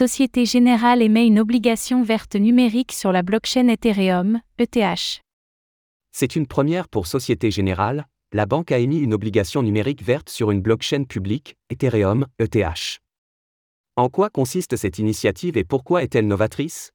Société Générale émet une obligation verte numérique sur la blockchain Ethereum, ETH. C'est une première pour Société Générale, la banque a émis une obligation numérique verte sur une blockchain publique, Ethereum, ETH. En quoi consiste cette initiative et pourquoi est-elle novatrice?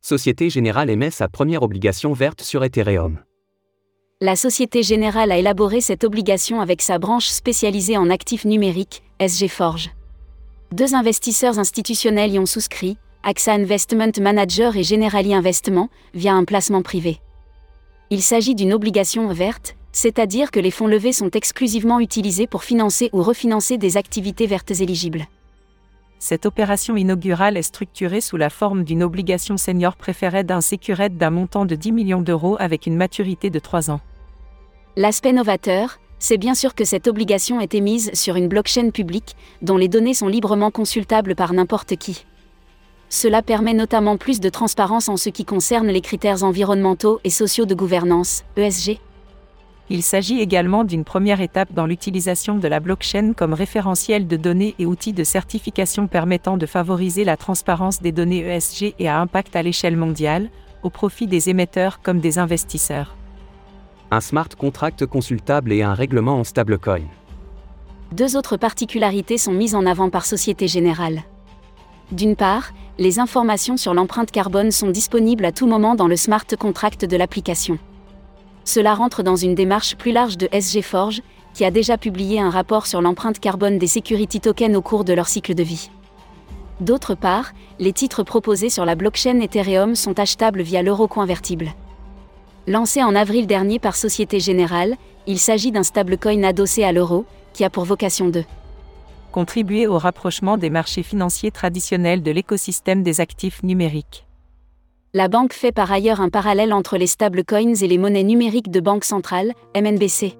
Société Générale émet sa première obligation verte sur Ethereum. La Société Générale a élaboré cette obligation avec sa branche spécialisée en actifs numériques, SG Forge. Deux investisseurs institutionnels y ont souscrit, AXA Investment Manager et Generali Investment, via un placement privé. Il s'agit d'une obligation verte, c'est-à-dire que les fonds levés sont exclusivement utilisés pour financer ou refinancer des activités vertes éligibles. Cette opération inaugurale est structurée sous la forme d'une obligation senior préférée d'un sécurité d'un montant de 10 millions d'euros avec une maturité de 3 ans. L'aspect novateur, c'est bien sûr que cette obligation est émise sur une blockchain publique, dont les données sont librement consultables par n'importe qui. Cela permet notamment plus de transparence en ce qui concerne les critères environnementaux et sociaux de gouvernance, ESG. Il s'agit également d'une première étape dans l'utilisation de la blockchain comme référentiel de données et outil de certification permettant de favoriser la transparence des données ESG et à impact à l'échelle mondiale, au profit des émetteurs comme des investisseurs. Un smart contract consultable et un règlement en stablecoin. Deux autres particularités sont mises en avant par Société Générale. D'une part, les informations sur l'empreinte carbone sont disponibles à tout moment dans le smart contract de l'application. Cela rentre dans une démarche plus large de SG Forge, qui a déjà publié un rapport sur l'empreinte carbone des security tokens au cours de leur cycle de vie. D'autre part, les titres proposés sur la blockchain Ethereum sont achetables via l'euro convertible. Lancé en avril dernier par Société Générale, il s'agit d'un stablecoin adossé à l'euro, qui a pour vocation de contribuer au rapprochement des marchés financiers traditionnels de l'écosystème des actifs numériques. La banque fait par ailleurs un parallèle entre les stablecoins et les monnaies numériques de banque centrale, MNBC.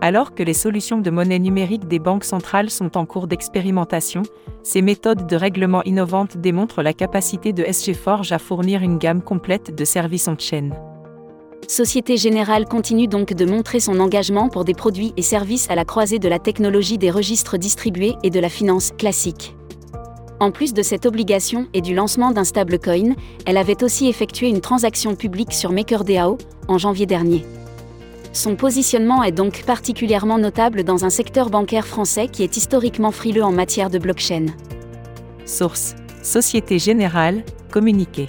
Alors que les solutions de monnaie numérique des banques centrales sont en cours d'expérimentation, ces méthodes de règlement innovantes démontrent la capacité de SG Forge à fournir une gamme complète de services en chaîne. Société Générale continue donc de montrer son engagement pour des produits et services à la croisée de la technologie des registres distribués et de la finance classique. En plus de cette obligation et du lancement d'un stablecoin, elle avait aussi effectué une transaction publique sur MakerDAO en janvier dernier. Son positionnement est donc particulièrement notable dans un secteur bancaire français qui est historiquement frileux en matière de blockchain. Source Société Générale, communiqué.